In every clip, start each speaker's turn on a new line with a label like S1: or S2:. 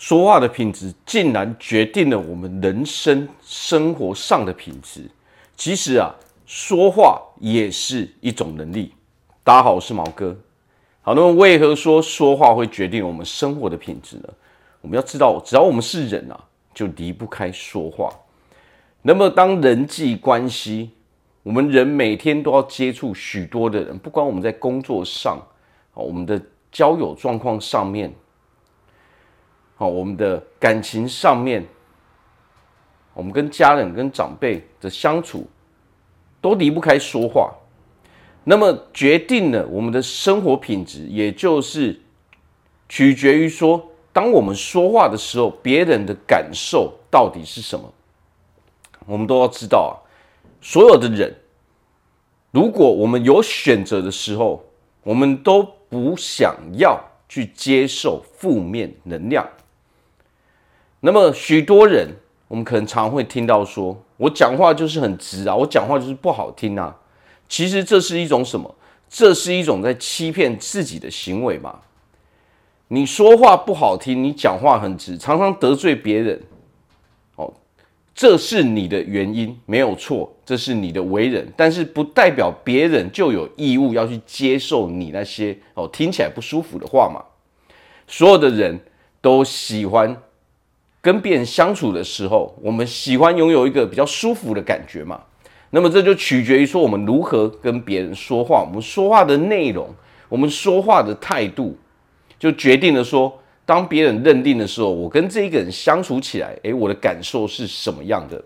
S1: 说话的品质竟然决定了我们人生生活上的品质。其实啊，说话也是一种能力。大家好，我是毛哥。好，那么为何说说话会决定我们生活的品质呢？我们要知道，只要我们是人啊，就离不开说话。那么，当人际关系，我们人每天都要接触许多的人，不管我们在工作上，啊，我们的交友状况上面。好，我们的感情上面，我们跟家人、跟长辈的相处，都离不开说话。那么决定了我们的生活品质，也就是取决于说，当我们说话的时候，别人的感受到底是什么？我们都要知道啊，所有的人，如果我们有选择的时候，我们都不想要去接受负面能量。那么许多人，我们可能常会听到说：“我讲话就是很直啊，我讲话就是不好听啊。”其实这是一种什么？这是一种在欺骗自己的行为嘛。你说话不好听，你讲话很直，常常得罪别人，哦，这是你的原因，没有错，这是你的为人，但是不代表别人就有义务要去接受你那些哦听起来不舒服的话嘛。所有的人都喜欢。跟别人相处的时候，我们喜欢拥有一个比较舒服的感觉嘛。那么这就取决于说我们如何跟别人说话，我们说话的内容，我们说话的态度，就决定了说，当别人认定的时候，我跟这一个人相处起来，诶，我的感受是什么样的？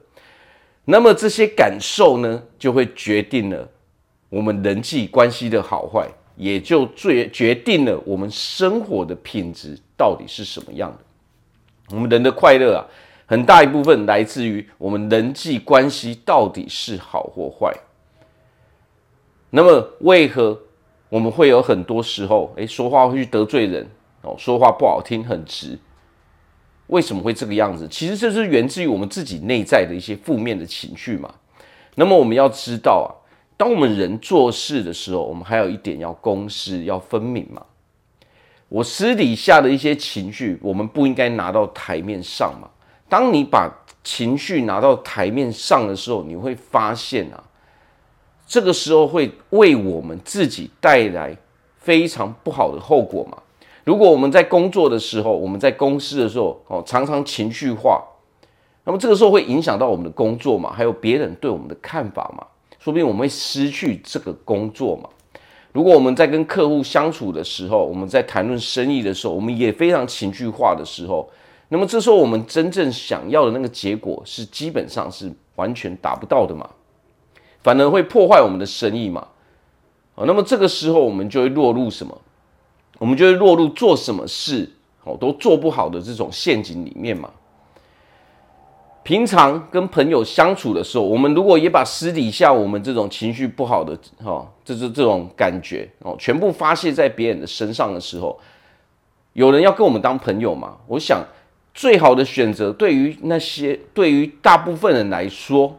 S1: 那么这些感受呢，就会决定了我们人际关系的好坏，也就最决定了我们生活的品质到底是什么样的。我们人的快乐啊，很大一部分来自于我们人际关系到底是好或坏。那么，为何我们会有很多时候，诶，说话会去得罪人哦，说话不好听，很直？为什么会这个样子？其实这是源自于我们自己内在的一些负面的情绪嘛。那么我们要知道啊，当我们人做事的时候，我们还有一点要公私要分明嘛。我私底下的一些情绪，我们不应该拿到台面上嘛。当你把情绪拿到台面上的时候，你会发现啊，这个时候会为我们自己带来非常不好的后果嘛。如果我们在工作的时候，我们在公司的时候，哦，常常情绪化，那么这个时候会影响到我们的工作嘛，还有别人对我们的看法嘛，说不定我们会失去这个工作嘛。如果我们在跟客户相处的时候，我们在谈论生意的时候，我们也非常情绪化的时候，那么这时候我们真正想要的那个结果是基本上是完全达不到的嘛，反而会破坏我们的生意嘛。啊，那么这个时候我们就会落入什么？我们就会落入做什么事哦都做不好的这种陷阱里面嘛。平常跟朋友相处的时候，我们如果也把私底下我们这种情绪不好的哈，这这这种感觉哦，全部发泄在别人的身上的时候，有人要跟我们当朋友吗？我想最好的选择，对于那些对于大部分人来说，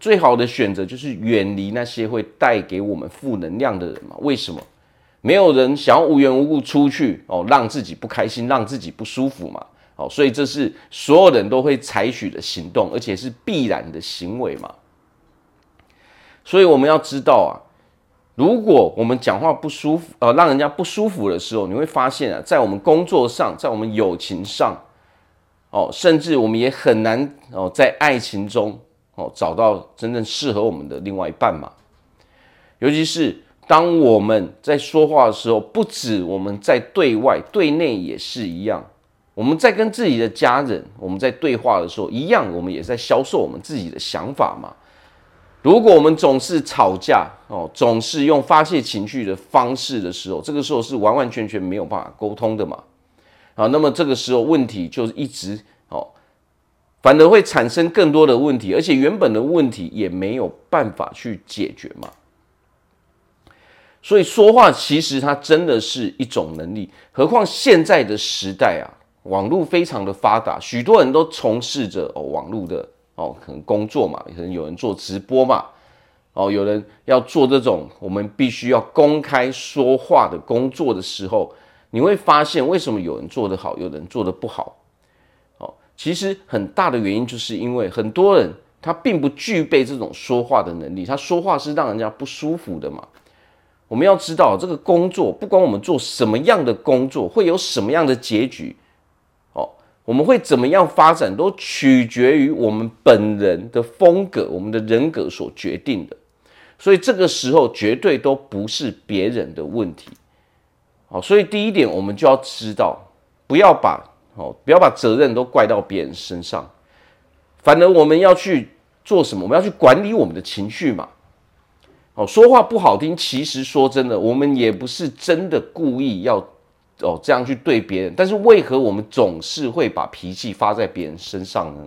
S1: 最好的选择就是远离那些会带给我们负能量的人嘛。为什么？没有人想要无缘无故出去哦，让自己不开心，让自己不舒服嘛。好，所以这是所有人都会采取的行动，而且是必然的行为嘛。所以我们要知道啊，如果我们讲话不舒服，呃，让人家不舒服的时候，你会发现啊，在我们工作上，在我们友情上，哦，甚至我们也很难哦，在爱情中哦找到真正适合我们的另外一半嘛。尤其是当我们在说话的时候，不止我们在对外，对内也是一样。我们在跟自己的家人，我们在对话的时候，一样，我们也在销售我们自己的想法嘛。如果我们总是吵架哦，总是用发泄情绪的方式的时候，这个时候是完完全全没有办法沟通的嘛。啊，那么这个时候问题就是一直哦，反而会产生更多的问题，而且原本的问题也没有办法去解决嘛。所以说话其实它真的是一种能力，何况现在的时代啊。网络非常的发达，许多人都从事着哦网络的哦可能工作嘛，可能有人做直播嘛，哦有人要做这种我们必须要公开说话的工作的时候，你会发现为什么有人做得好，有人做得不好？哦其实很大的原因就是因为很多人他并不具备这种说话的能力，他说话是让人家不舒服的嘛。我们要知道，这个工作不管我们做什么样的工作，会有什么样的结局，我们会怎么样发展，都取决于我们本人的风格、我们的人格所决定的。所以这个时候绝对都不是别人的问题。好，所以第一点，我们就要知道，不要把哦，不要把责任都怪到别人身上，反而我们要去做什么？我们要去管理我们的情绪嘛。哦，说话不好听，其实说真的，我们也不是真的故意要哦这样去对别人。但是为何我们总是会把脾气发在别人身上呢？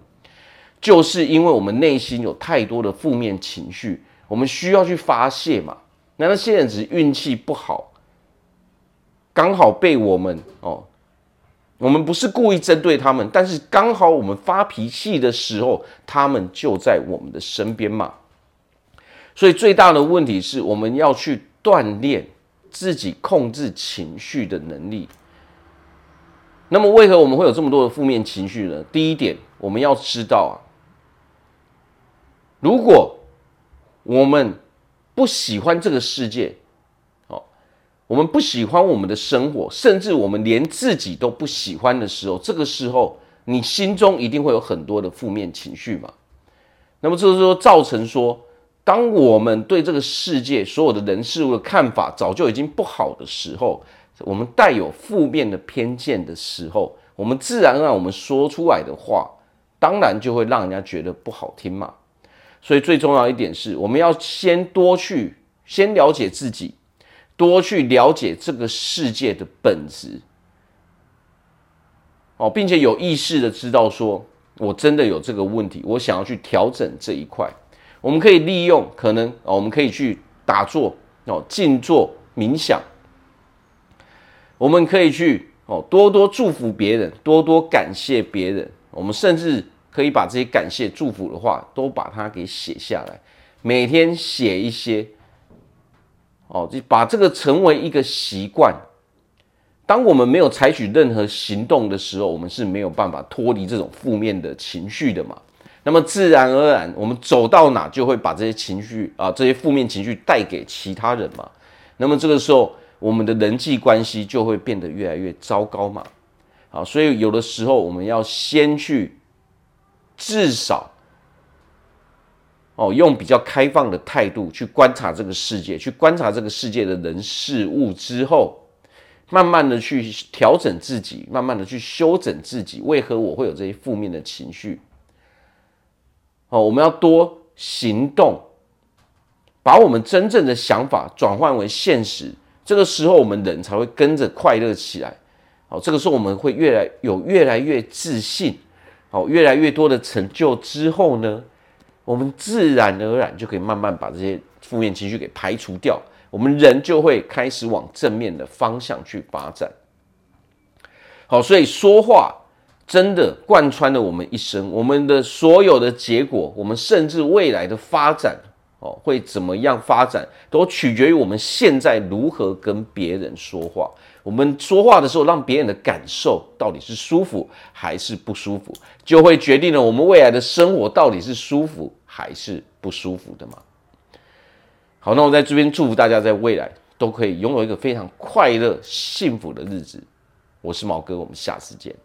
S1: 就是因为我们内心有太多的负面情绪，我们需要去发泄嘛。那那些人只是运气不好，刚好被我们哦，我们不是故意针对他们，但是刚好我们发脾气的时候，他们就在我们的身边嘛。所以最大的问题是我们要去锻炼自己控制情绪的能力。那么，为何我们会有这么多的负面情绪呢？第一点，我们要知道啊，如果我们不喜欢这个世界，哦，我们不喜欢我们的生活，甚至我们连自己都不喜欢的时候，这个时候你心中一定会有很多的负面情绪嘛。那么，就是说造成说。当我们对这个世界所有的人事物的看法早就已经不好的时候，我们带有负面的偏见的时候，我们自然而然我们说出来的话，当然就会让人家觉得不好听嘛。所以最重要一点是，我们要先多去先了解自己，多去了解这个世界的本质，哦，并且有意识的知道说，我真的有这个问题，我想要去调整这一块。我们可以利用可能哦，我们可以去打坐哦，静坐冥想。我们可以去哦，多多祝福别人，多多感谢别人。我们甚至可以把这些感谢、祝福的话都把它给写下来，每天写一些哦，就把这个成为一个习惯。当我们没有采取任何行动的时候，我们是没有办法脱离这种负面的情绪的嘛。那么自然而然，我们走到哪就会把这些情绪啊，这些负面情绪带给其他人嘛。那么这个时候，我们的人际关系就会变得越来越糟糕嘛。啊，所以有的时候我们要先去，至少哦，用比较开放的态度去观察这个世界，去观察这个世界的人事物之后，慢慢的去调整自己，慢慢的去修整自己。为何我会有这些负面的情绪？哦，我们要多行动，把我们真正的想法转换为现实。这个时候，我们人才会跟着快乐起来。好，这个时候我们会越来有越来越自信，好，越来越多的成就之后呢，我们自然而然就可以慢慢把这些负面情绪给排除掉。我们人就会开始往正面的方向去发展。好，所以说话。真的贯穿了我们一生，我们的所有的结果，我们甚至未来的发展，哦，会怎么样发展，都取决于我们现在如何跟别人说话。我们说话的时候，让别人的感受到底是舒服还是不舒服，就会决定了我们未来的生活到底是舒服还是不舒服的嘛。好，那我在这边祝福大家，在未来都可以拥有一个非常快乐、幸福的日子。我是毛哥，我们下次见。